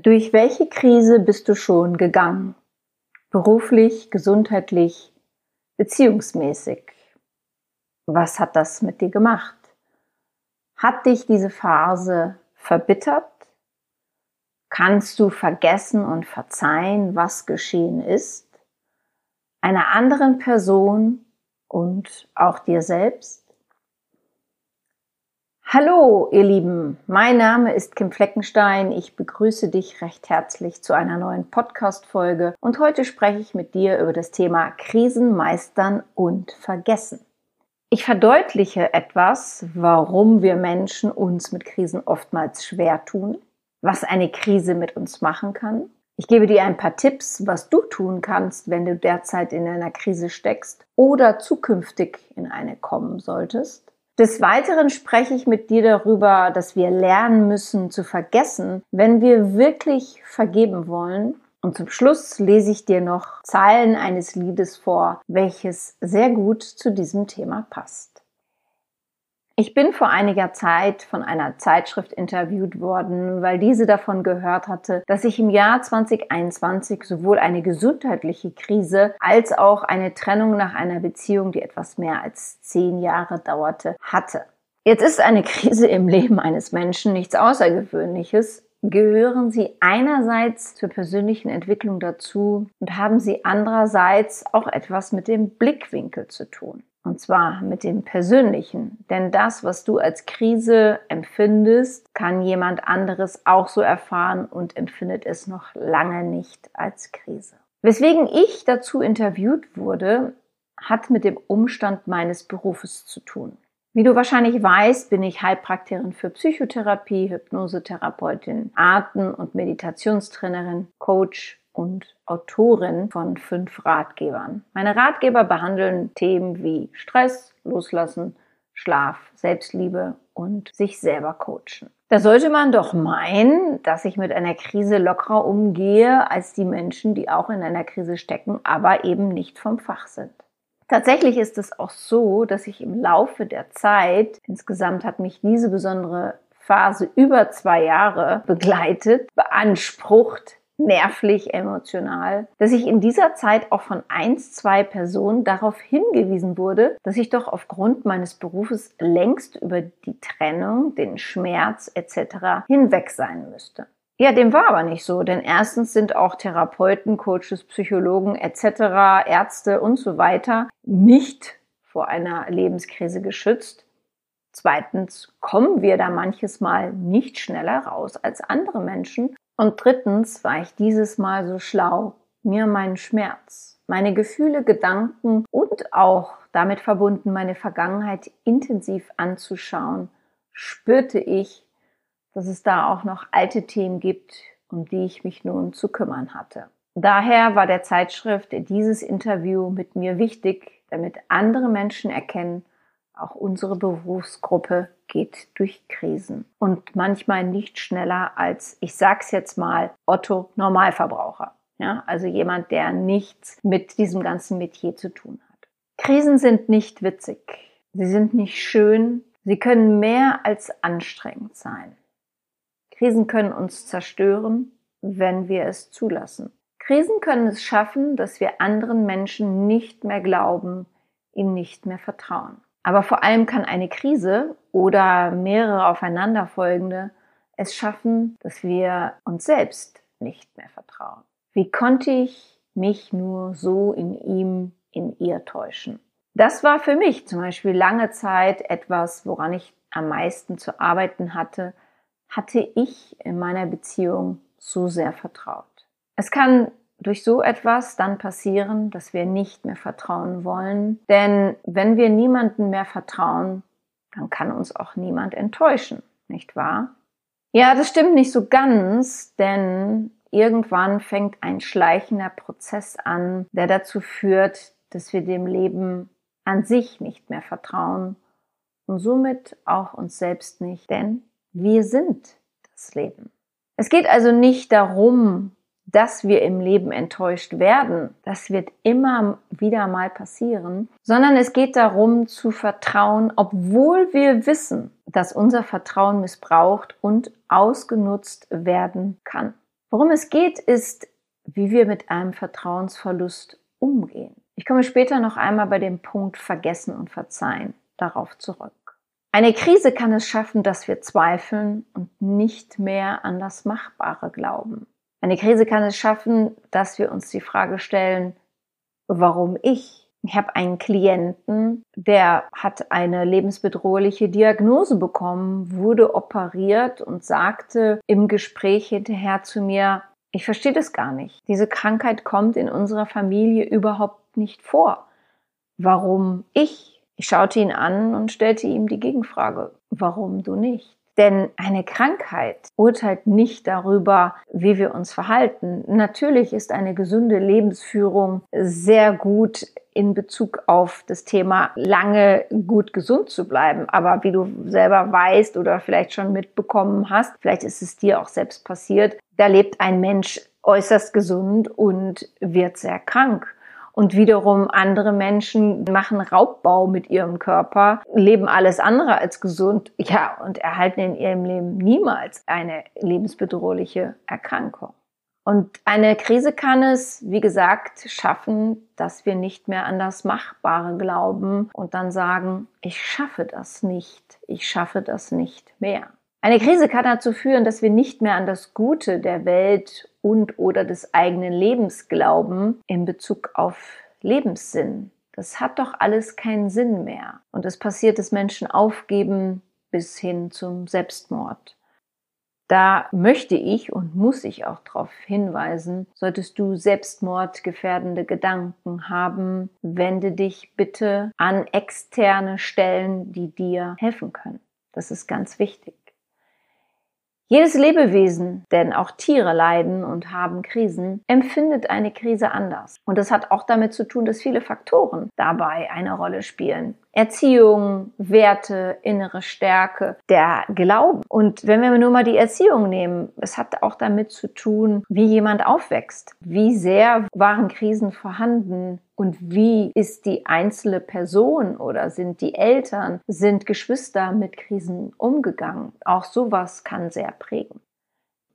Durch welche Krise bist du schon gegangen? Beruflich, gesundheitlich, beziehungsmäßig? Was hat das mit dir gemacht? Hat dich diese Phase verbittert? Kannst du vergessen und verzeihen, was geschehen ist? Einer anderen Person und auch dir selbst? Hallo, ihr Lieben. Mein Name ist Kim Fleckenstein. Ich begrüße dich recht herzlich zu einer neuen Podcast-Folge. Und heute spreche ich mit dir über das Thema Krisen meistern und vergessen. Ich verdeutliche etwas, warum wir Menschen uns mit Krisen oftmals schwer tun, was eine Krise mit uns machen kann. Ich gebe dir ein paar Tipps, was du tun kannst, wenn du derzeit in einer Krise steckst oder zukünftig in eine kommen solltest. Des Weiteren spreche ich mit dir darüber, dass wir lernen müssen zu vergessen, wenn wir wirklich vergeben wollen. Und zum Schluss lese ich dir noch Zeilen eines Liedes vor, welches sehr gut zu diesem Thema passt. Ich bin vor einiger Zeit von einer Zeitschrift interviewt worden, weil diese davon gehört hatte, dass ich im Jahr 2021 sowohl eine gesundheitliche Krise als auch eine Trennung nach einer Beziehung, die etwas mehr als zehn Jahre dauerte, hatte. Jetzt ist eine Krise im Leben eines Menschen nichts Außergewöhnliches, gehören sie einerseits zur persönlichen Entwicklung dazu und haben sie andererseits auch etwas mit dem Blickwinkel zu tun. Und zwar mit dem Persönlichen. Denn das, was du als Krise empfindest, kann jemand anderes auch so erfahren und empfindet es noch lange nicht als Krise. Weswegen ich dazu interviewt wurde, hat mit dem Umstand meines Berufes zu tun. Wie du wahrscheinlich weißt, bin ich Heilpraktikerin für Psychotherapie, Hypnosetherapeutin, Arten- und Meditationstrainerin, Coach und Autorin von fünf Ratgebern. Meine Ratgeber behandeln Themen wie Stress, Loslassen, Schlaf, Selbstliebe und sich selber coachen. Da sollte man doch meinen, dass ich mit einer Krise lockerer umgehe als die Menschen, die auch in einer Krise stecken, aber eben nicht vom Fach sind. Tatsächlich ist es auch so, dass ich im Laufe der Zeit, insgesamt hat mich diese besondere Phase über zwei Jahre begleitet, beansprucht, nervlich, emotional, dass ich in dieser Zeit auch von eins, zwei Personen darauf hingewiesen wurde, dass ich doch aufgrund meines Berufes längst über die Trennung, den Schmerz etc. hinweg sein müsste. Ja, dem war aber nicht so, denn erstens sind auch Therapeuten, Coaches, Psychologen etc., Ärzte und so weiter nicht vor einer Lebenskrise geschützt. Zweitens kommen wir da manches Mal nicht schneller raus als andere Menschen und drittens war ich dieses Mal so schlau, mir meinen Schmerz, meine Gefühle, Gedanken und auch damit verbunden meine Vergangenheit intensiv anzuschauen, spürte ich, dass es da auch noch alte Themen gibt, um die ich mich nun zu kümmern hatte. Daher war der Zeitschrift dieses Interview mit mir wichtig, damit andere Menschen erkennen, auch unsere Berufsgruppe geht durch Krisen und manchmal nicht schneller als, ich sag's jetzt mal, Otto Normalverbraucher. Ja, also jemand, der nichts mit diesem ganzen Metier zu tun hat. Krisen sind nicht witzig. Sie sind nicht schön. Sie können mehr als anstrengend sein. Krisen können uns zerstören, wenn wir es zulassen. Krisen können es schaffen, dass wir anderen Menschen nicht mehr glauben, ihnen nicht mehr vertrauen. Aber vor allem kann eine Krise oder mehrere aufeinanderfolgende es schaffen, dass wir uns selbst nicht mehr vertrauen. Wie konnte ich mich nur so in ihm, in ihr täuschen? Das war für mich zum Beispiel lange Zeit etwas, woran ich am meisten zu arbeiten hatte, hatte ich in meiner Beziehung so sehr vertraut. Es kann durch so etwas dann passieren, dass wir nicht mehr vertrauen wollen. Denn wenn wir niemanden mehr vertrauen, dann kann uns auch niemand enttäuschen, nicht wahr? Ja, das stimmt nicht so ganz, denn irgendwann fängt ein schleichender Prozess an, der dazu führt, dass wir dem Leben an sich nicht mehr vertrauen und somit auch uns selbst nicht, denn wir sind das Leben. Es geht also nicht darum, dass wir im Leben enttäuscht werden. Das wird immer wieder mal passieren, sondern es geht darum zu vertrauen, obwohl wir wissen, dass unser Vertrauen missbraucht und ausgenutzt werden kann. Worum es geht, ist, wie wir mit einem Vertrauensverlust umgehen. Ich komme später noch einmal bei dem Punkt Vergessen und Verzeihen darauf zurück. Eine Krise kann es schaffen, dass wir zweifeln und nicht mehr an das Machbare glauben. Eine Krise kann es schaffen, dass wir uns die Frage stellen, warum ich? Ich habe einen Klienten, der hat eine lebensbedrohliche Diagnose bekommen, wurde operiert und sagte im Gespräch hinterher zu mir, ich verstehe das gar nicht. Diese Krankheit kommt in unserer Familie überhaupt nicht vor. Warum ich? Ich schaute ihn an und stellte ihm die Gegenfrage, warum du nicht? Denn eine Krankheit urteilt nicht darüber, wie wir uns verhalten. Natürlich ist eine gesunde Lebensführung sehr gut in Bezug auf das Thema lange gut gesund zu bleiben. Aber wie du selber weißt oder vielleicht schon mitbekommen hast, vielleicht ist es dir auch selbst passiert, da lebt ein Mensch äußerst gesund und wird sehr krank. Und wiederum andere Menschen machen Raubbau mit ihrem Körper, leben alles andere als gesund, ja, und erhalten in ihrem Leben niemals eine lebensbedrohliche Erkrankung. Und eine Krise kann es, wie gesagt, schaffen, dass wir nicht mehr an das Machbare glauben und dann sagen, ich schaffe das nicht, ich schaffe das nicht mehr. Eine Krise kann dazu führen, dass wir nicht mehr an das Gute der Welt und oder des eigenen Lebens glauben in Bezug auf Lebenssinn. Das hat doch alles keinen Sinn mehr. Und es passiert, dass Menschen aufgeben bis hin zum Selbstmord. Da möchte ich und muss ich auch darauf hinweisen, solltest du selbstmordgefährdende Gedanken haben, wende dich bitte an externe Stellen, die dir helfen können. Das ist ganz wichtig. Jedes Lebewesen, denn auch Tiere leiden und haben Krisen, empfindet eine Krise anders. Und das hat auch damit zu tun, dass viele Faktoren dabei eine Rolle spielen. Erziehung, Werte, innere Stärke, der Glauben. Und wenn wir nur mal die Erziehung nehmen, es hat auch damit zu tun, wie jemand aufwächst. Wie sehr waren Krisen vorhanden? Und wie ist die einzelne Person oder sind die Eltern, sind Geschwister mit Krisen umgegangen? Auch sowas kann sehr prägen.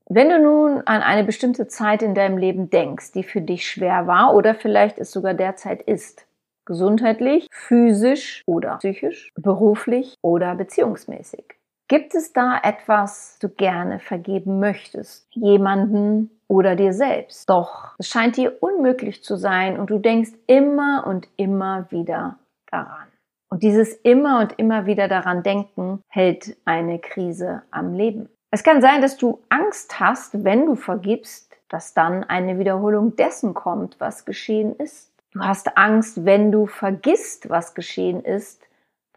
Wenn du nun an eine bestimmte Zeit in deinem Leben denkst, die für dich schwer war oder vielleicht es sogar derzeit ist, gesundheitlich, physisch oder psychisch, beruflich oder beziehungsmäßig. Gibt es da etwas, du gerne vergeben möchtest? Jemanden oder dir selbst? Doch es scheint dir unmöglich zu sein und du denkst immer und immer wieder daran. Und dieses immer und immer wieder daran denken hält eine Krise am Leben. Es kann sein, dass du Angst hast, wenn du vergibst, dass dann eine Wiederholung dessen kommt, was geschehen ist. Du hast Angst, wenn du vergisst, was geschehen ist,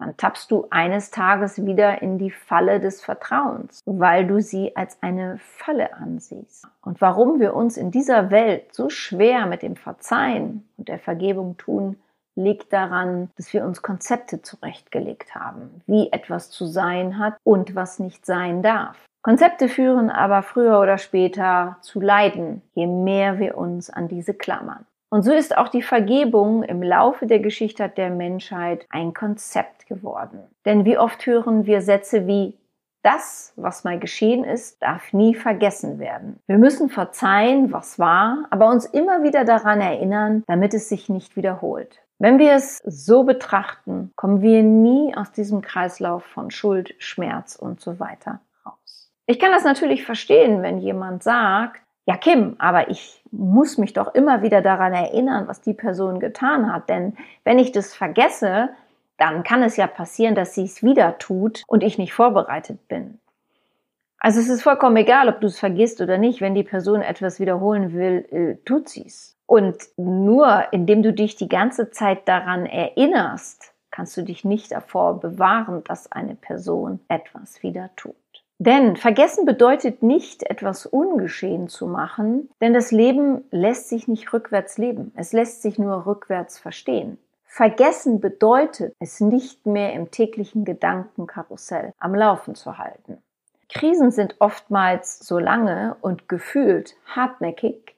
dann tappst du eines Tages wieder in die Falle des Vertrauens, weil du sie als eine Falle ansiehst. Und warum wir uns in dieser Welt so schwer mit dem Verzeihen und der Vergebung tun, liegt daran, dass wir uns Konzepte zurechtgelegt haben, wie etwas zu sein hat und was nicht sein darf. Konzepte führen aber früher oder später zu Leiden, je mehr wir uns an diese klammern. Und so ist auch die Vergebung im Laufe der Geschichte der Menschheit ein Konzept geworden. Denn wie oft hören wir Sätze wie das, was mal geschehen ist, darf nie vergessen werden. Wir müssen verzeihen, was war, aber uns immer wieder daran erinnern, damit es sich nicht wiederholt. Wenn wir es so betrachten, kommen wir nie aus diesem Kreislauf von Schuld, Schmerz und so weiter raus. Ich kann das natürlich verstehen, wenn jemand sagt, ja Kim, aber ich muss mich doch immer wieder daran erinnern, was die Person getan hat. Denn wenn ich das vergesse, dann kann es ja passieren, dass sie es wieder tut und ich nicht vorbereitet bin. Also es ist vollkommen egal, ob du es vergisst oder nicht. Wenn die Person etwas wiederholen will, äh, tut sie es. Und nur indem du dich die ganze Zeit daran erinnerst, kannst du dich nicht davor bewahren, dass eine Person etwas wieder tut. Denn vergessen bedeutet nicht, etwas ungeschehen zu machen, denn das Leben lässt sich nicht rückwärts leben. Es lässt sich nur rückwärts verstehen. Vergessen bedeutet, es nicht mehr im täglichen Gedankenkarussell am Laufen zu halten. Krisen sind oftmals so lange und gefühlt hartnäckig,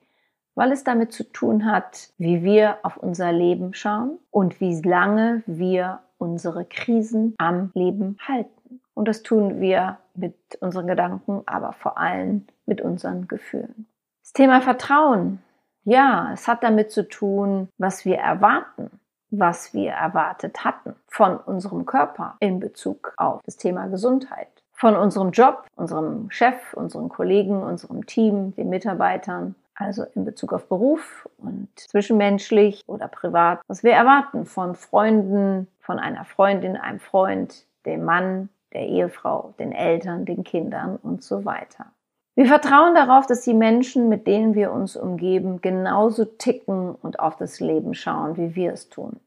weil es damit zu tun hat, wie wir auf unser Leben schauen und wie lange wir unsere Krisen am Leben halten. Und das tun wir mit unseren Gedanken, aber vor allem mit unseren Gefühlen. Das Thema Vertrauen. Ja, es hat damit zu tun, was wir erwarten, was wir erwartet hatten von unserem Körper in Bezug auf das Thema Gesundheit, von unserem Job, unserem Chef, unseren Kollegen, unserem Team, den Mitarbeitern, also in Bezug auf Beruf und zwischenmenschlich oder privat, was wir erwarten von Freunden, von einer Freundin, einem Freund, dem Mann, der Ehefrau, den Eltern, den Kindern und so weiter. Wir vertrauen darauf, dass die Menschen, mit denen wir uns umgeben, genauso ticken und auf das Leben schauen, wie wir es tun.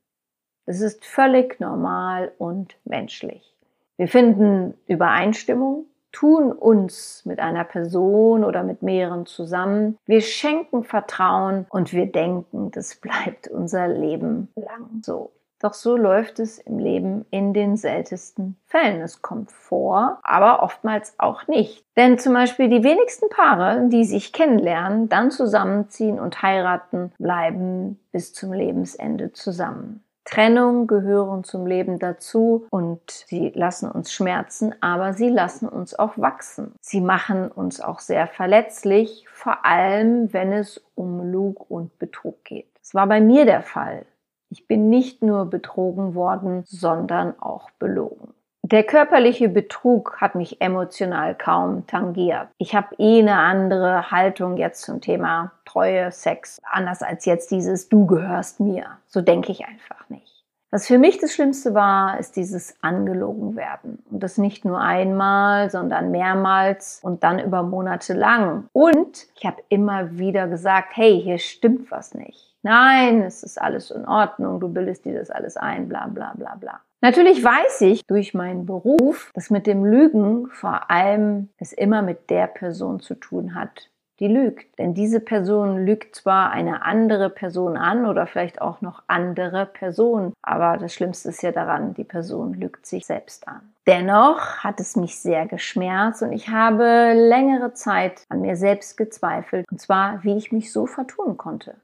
Es ist völlig normal und menschlich. Wir finden Übereinstimmung, tun uns mit einer Person oder mit mehreren zusammen. Wir schenken Vertrauen und wir denken, das bleibt unser Leben lang so. Doch so läuft es im Leben in den seltensten Fällen. Es kommt vor, aber oftmals auch nicht. Denn zum Beispiel die wenigsten Paare, die sich kennenlernen, dann zusammenziehen und heiraten, bleiben bis zum Lebensende zusammen. Trennung gehören zum Leben dazu und sie lassen uns schmerzen, aber sie lassen uns auch wachsen. Sie machen uns auch sehr verletzlich, vor allem wenn es um Lug und Betrug geht. Es war bei mir der Fall. Ich bin nicht nur betrogen worden, sondern auch belogen. Der körperliche Betrug hat mich emotional kaum tangiert. Ich habe eh eine andere Haltung jetzt zum Thema Treue, Sex, anders als jetzt dieses Du gehörst mir. So denke ich einfach nicht. Was für mich das Schlimmste war, ist dieses angelogen werden. Und das nicht nur einmal, sondern mehrmals und dann über Monate lang. Und ich habe immer wieder gesagt, hey, hier stimmt was nicht. Nein, es ist alles in Ordnung, du bildest dir das alles ein, bla bla bla bla. Natürlich weiß ich durch meinen Beruf, dass mit dem Lügen vor allem es immer mit der Person zu tun hat, die lügt. Denn diese Person lügt zwar eine andere Person an oder vielleicht auch noch andere Personen, aber das Schlimmste ist ja daran, die Person lügt sich selbst an. Dennoch hat es mich sehr geschmerzt und ich habe längere Zeit an mir selbst gezweifelt, und zwar, wie ich mich so vertun konnte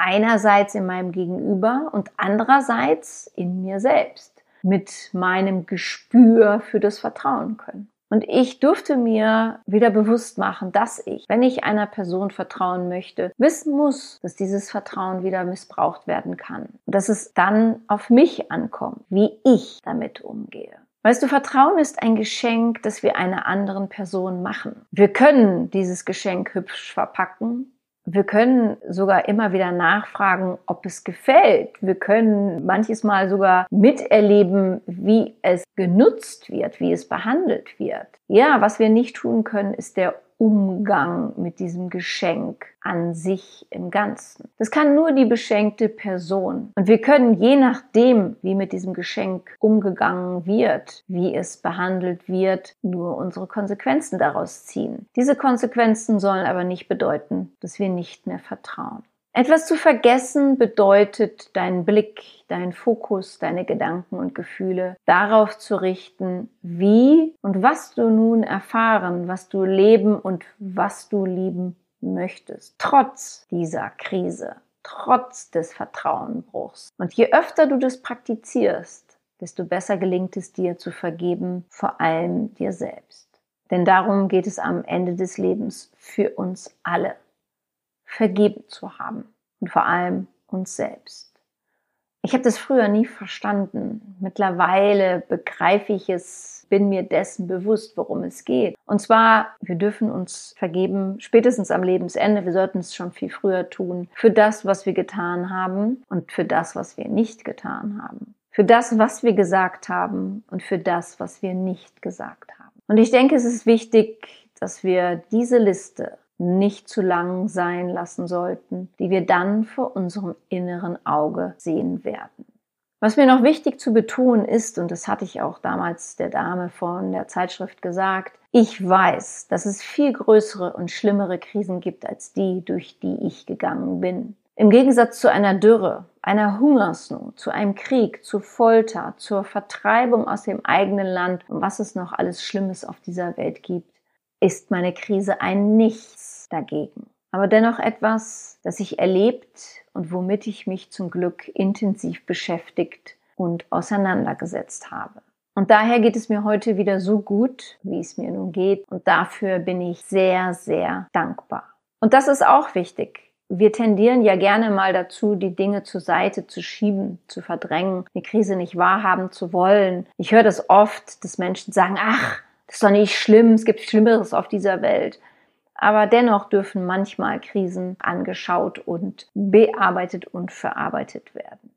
einerseits in meinem Gegenüber und andererseits in mir selbst mit meinem Gespür für das Vertrauen können. Und ich durfte mir wieder bewusst machen, dass ich, wenn ich einer Person vertrauen möchte, wissen muss, dass dieses Vertrauen wieder missbraucht werden kann. Und dass es dann auf mich ankommt, wie ich damit umgehe. Weißt du, Vertrauen ist ein Geschenk, das wir einer anderen Person machen. Wir können dieses Geschenk hübsch verpacken, wir können sogar immer wieder nachfragen, ob es gefällt. Wir können manches Mal sogar miterleben, wie es genutzt wird, wie es behandelt wird. Ja, was wir nicht tun können, ist der Umgang mit diesem Geschenk an sich im Ganzen. Das kann nur die beschenkte Person. Und wir können je nachdem, wie mit diesem Geschenk umgegangen wird, wie es behandelt wird, nur unsere Konsequenzen daraus ziehen. Diese Konsequenzen sollen aber nicht bedeuten, dass wir nicht mehr vertrauen. Etwas zu vergessen bedeutet, deinen Blick, deinen Fokus, deine Gedanken und Gefühle darauf zu richten, wie und was du nun erfahren, was du leben und was du lieben möchtest, trotz dieser Krise, trotz des Vertrauenbruchs. Und je öfter du das praktizierst, desto besser gelingt es dir zu vergeben, vor allem dir selbst. Denn darum geht es am Ende des Lebens für uns alle vergeben zu haben und vor allem uns selbst. Ich habe das früher nie verstanden. Mittlerweile begreife ich es, bin mir dessen bewusst, worum es geht. Und zwar, wir dürfen uns vergeben, spätestens am Lebensende. Wir sollten es schon viel früher tun, für das, was wir getan haben und für das, was wir nicht getan haben. Für das, was wir gesagt haben und für das, was wir nicht gesagt haben. Und ich denke, es ist wichtig, dass wir diese Liste nicht zu lang sein lassen sollten, die wir dann vor unserem inneren Auge sehen werden. Was mir noch wichtig zu betonen ist, und das hatte ich auch damals der Dame von der Zeitschrift gesagt, ich weiß, dass es viel größere und schlimmere Krisen gibt als die, durch die ich gegangen bin. Im Gegensatz zu einer Dürre, einer Hungersnot, zu einem Krieg, zu Folter, zur Vertreibung aus dem eigenen Land und was es noch alles Schlimmes auf dieser Welt gibt, ist meine Krise ein Nichts dagegen. Aber dennoch etwas, das ich erlebt und womit ich mich zum Glück intensiv beschäftigt und auseinandergesetzt habe. Und daher geht es mir heute wieder so gut, wie es mir nun geht. Und dafür bin ich sehr, sehr dankbar. Und das ist auch wichtig. Wir tendieren ja gerne mal dazu, die Dinge zur Seite zu schieben, zu verdrängen, die Krise nicht wahrhaben zu wollen. Ich höre das oft, dass Menschen sagen, ach, das ist doch nicht schlimm, es gibt Schlimmeres auf dieser Welt. Aber dennoch dürfen manchmal Krisen angeschaut und bearbeitet und verarbeitet werden.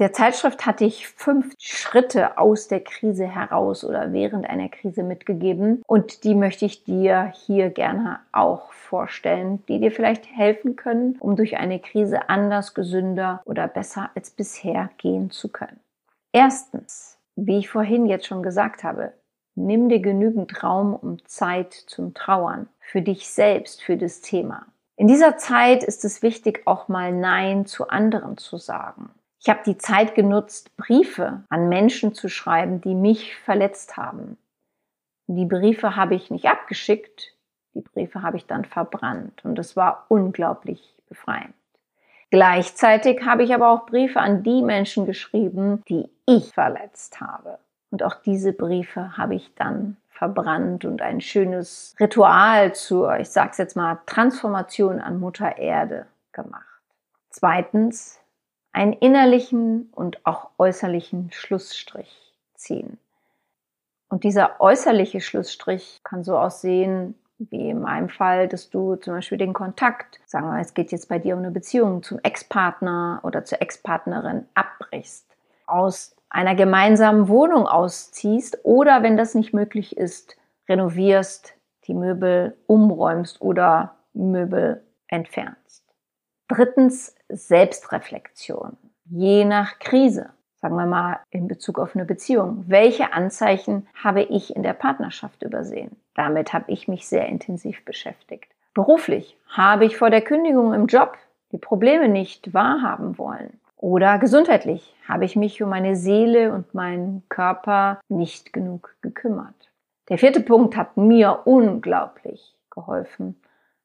Der Zeitschrift hatte ich fünf Schritte aus der Krise heraus oder während einer Krise mitgegeben und die möchte ich dir hier gerne auch vorstellen, die dir vielleicht helfen können, um durch eine Krise anders, gesünder oder besser als bisher gehen zu können. Erstens, wie ich vorhin jetzt schon gesagt habe, nimm dir genügend Raum und Zeit zum Trauern für dich selbst, für das Thema. In dieser Zeit ist es wichtig, auch mal Nein zu anderen zu sagen. Ich habe die Zeit genutzt, Briefe an Menschen zu schreiben, die mich verletzt haben. Die Briefe habe ich nicht abgeschickt, die Briefe habe ich dann verbrannt und es war unglaublich befreiend. Gleichzeitig habe ich aber auch Briefe an die Menschen geschrieben, die ich verletzt habe. Und auch diese Briefe habe ich dann verbrannt und ein schönes Ritual zur, ich sag's jetzt mal, Transformation an Mutter Erde gemacht. Zweitens einen innerlichen und auch äußerlichen Schlussstrich ziehen. Und dieser äußerliche Schlussstrich kann so aussehen, wie in meinem Fall, dass du zum Beispiel den Kontakt, sagen wir es geht jetzt bei dir um eine Beziehung zum Ex-Partner oder zur Ex-Partnerin abbrichst, aus einer gemeinsamen Wohnung ausziehst oder wenn das nicht möglich ist, renovierst, die Möbel umräumst oder Möbel entfernst. Drittens Selbstreflexion. Je nach Krise, sagen wir mal in Bezug auf eine Beziehung, welche Anzeichen habe ich in der Partnerschaft übersehen? Damit habe ich mich sehr intensiv beschäftigt. Beruflich habe ich vor der Kündigung im Job die Probleme nicht wahrhaben wollen. Oder gesundheitlich habe ich mich um meine Seele und meinen Körper nicht genug gekümmert. Der vierte Punkt hat mir unglaublich geholfen.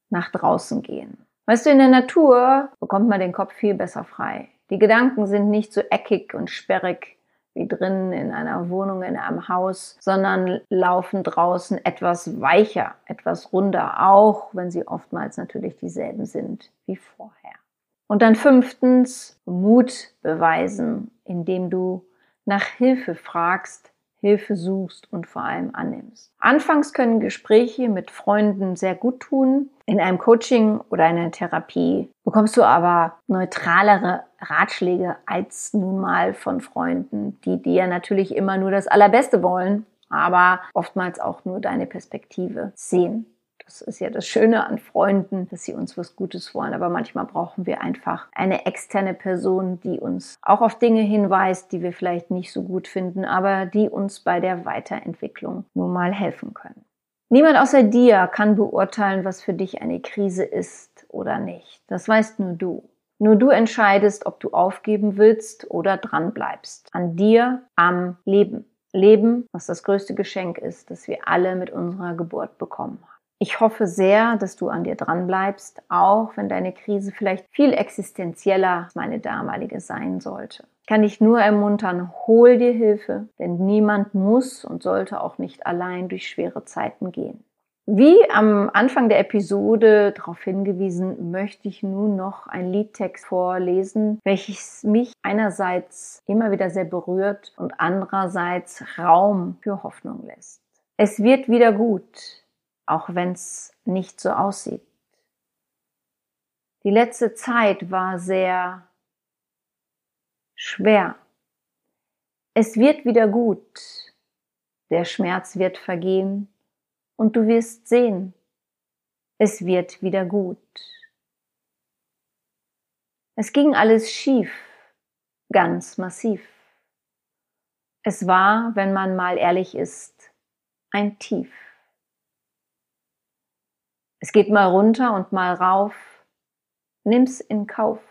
Nach draußen gehen. Weißt du, in der Natur bekommt man den Kopf viel besser frei. Die Gedanken sind nicht so eckig und sperrig wie drinnen in einer Wohnung, in einem Haus, sondern laufen draußen etwas weicher, etwas runder, auch wenn sie oftmals natürlich dieselben sind wie vorher. Und dann fünftens, Mut beweisen, indem du nach Hilfe fragst, Hilfe suchst und vor allem annimmst. Anfangs können Gespräche mit Freunden sehr gut tun. In einem Coaching oder einer Therapie bekommst du aber neutralere Ratschläge als nun mal von Freunden, die dir natürlich immer nur das Allerbeste wollen, aber oftmals auch nur deine Perspektive sehen. Das ist ja das Schöne an Freunden, dass sie uns was Gutes wollen. Aber manchmal brauchen wir einfach eine externe Person, die uns auch auf Dinge hinweist, die wir vielleicht nicht so gut finden, aber die uns bei der Weiterentwicklung nun mal helfen können. Niemand außer dir kann beurteilen, was für dich eine Krise ist oder nicht. Das weißt nur du. Nur du entscheidest, ob du aufgeben willst oder dran bleibst. An dir, am Leben. Leben, was das größte Geschenk ist, das wir alle mit unserer Geburt bekommen haben. Ich hoffe sehr, dass du an dir dran bleibst, auch wenn deine Krise vielleicht viel existenzieller als meine damalige sein sollte. Ich kann dich nur ermuntern, hol dir Hilfe, denn niemand muss und sollte auch nicht allein durch schwere Zeiten gehen. Wie am Anfang der Episode darauf hingewiesen, möchte ich nun noch ein Liedtext vorlesen, welches mich einerseits immer wieder sehr berührt und andererseits Raum für Hoffnung lässt. Es wird wieder gut auch wenn es nicht so aussieht. Die letzte Zeit war sehr schwer. Es wird wieder gut. Der Schmerz wird vergehen und du wirst sehen, es wird wieder gut. Es ging alles schief, ganz massiv. Es war, wenn man mal ehrlich ist, ein Tief. Es geht mal runter und mal rauf. Nimm's in Kauf.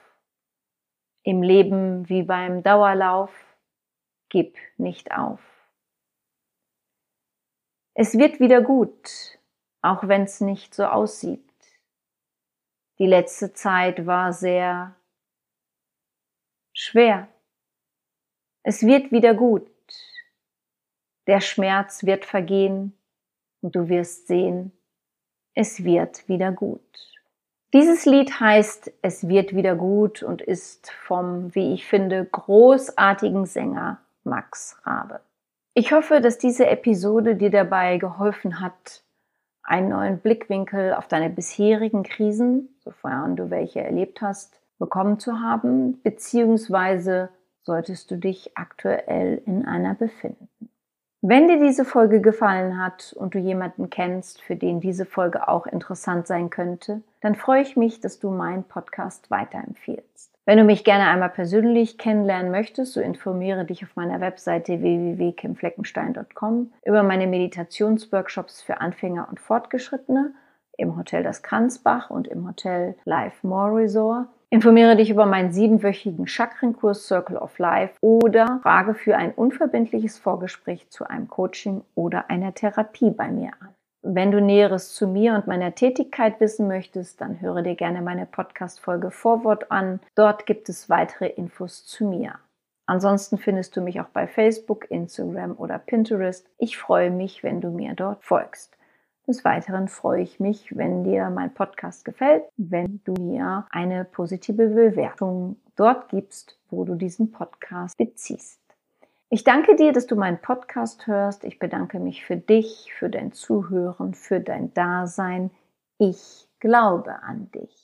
Im Leben wie beim Dauerlauf. Gib nicht auf. Es wird wieder gut, auch wenn's nicht so aussieht. Die letzte Zeit war sehr schwer. Es wird wieder gut. Der Schmerz wird vergehen und du wirst sehen, es wird wieder gut. Dieses Lied heißt Es wird wieder gut und ist vom, wie ich finde, großartigen Sänger Max Rabe. Ich hoffe, dass diese Episode dir dabei geholfen hat, einen neuen Blickwinkel auf deine bisherigen Krisen, sofern du welche erlebt hast, bekommen zu haben, beziehungsweise solltest du dich aktuell in einer befinden. Wenn dir diese Folge gefallen hat und du jemanden kennst, für den diese Folge auch interessant sein könnte, dann freue ich mich, dass du meinen Podcast weiterempfiehlst. Wenn du mich gerne einmal persönlich kennenlernen möchtest, so informiere dich auf meiner Webseite www.kimfleckenstein.com über meine Meditationsworkshops für Anfänger und Fortgeschrittene im Hotel Das Kranzbach und im Hotel Life More Resort. Informiere dich über meinen siebenwöchigen Chakrenkurs Circle of Life oder frage für ein unverbindliches Vorgespräch zu einem Coaching oder einer Therapie bei mir an. Wenn du Näheres zu mir und meiner Tätigkeit wissen möchtest, dann höre dir gerne meine Podcast-Folge Vorwort an. Dort gibt es weitere Infos zu mir. Ansonsten findest du mich auch bei Facebook, Instagram oder Pinterest. Ich freue mich, wenn du mir dort folgst. Des Weiteren freue ich mich, wenn dir mein Podcast gefällt, wenn du mir eine positive Bewertung dort gibst, wo du diesen Podcast beziehst. Ich danke dir, dass du meinen Podcast hörst. Ich bedanke mich für dich, für dein Zuhören, für dein Dasein. Ich glaube an dich.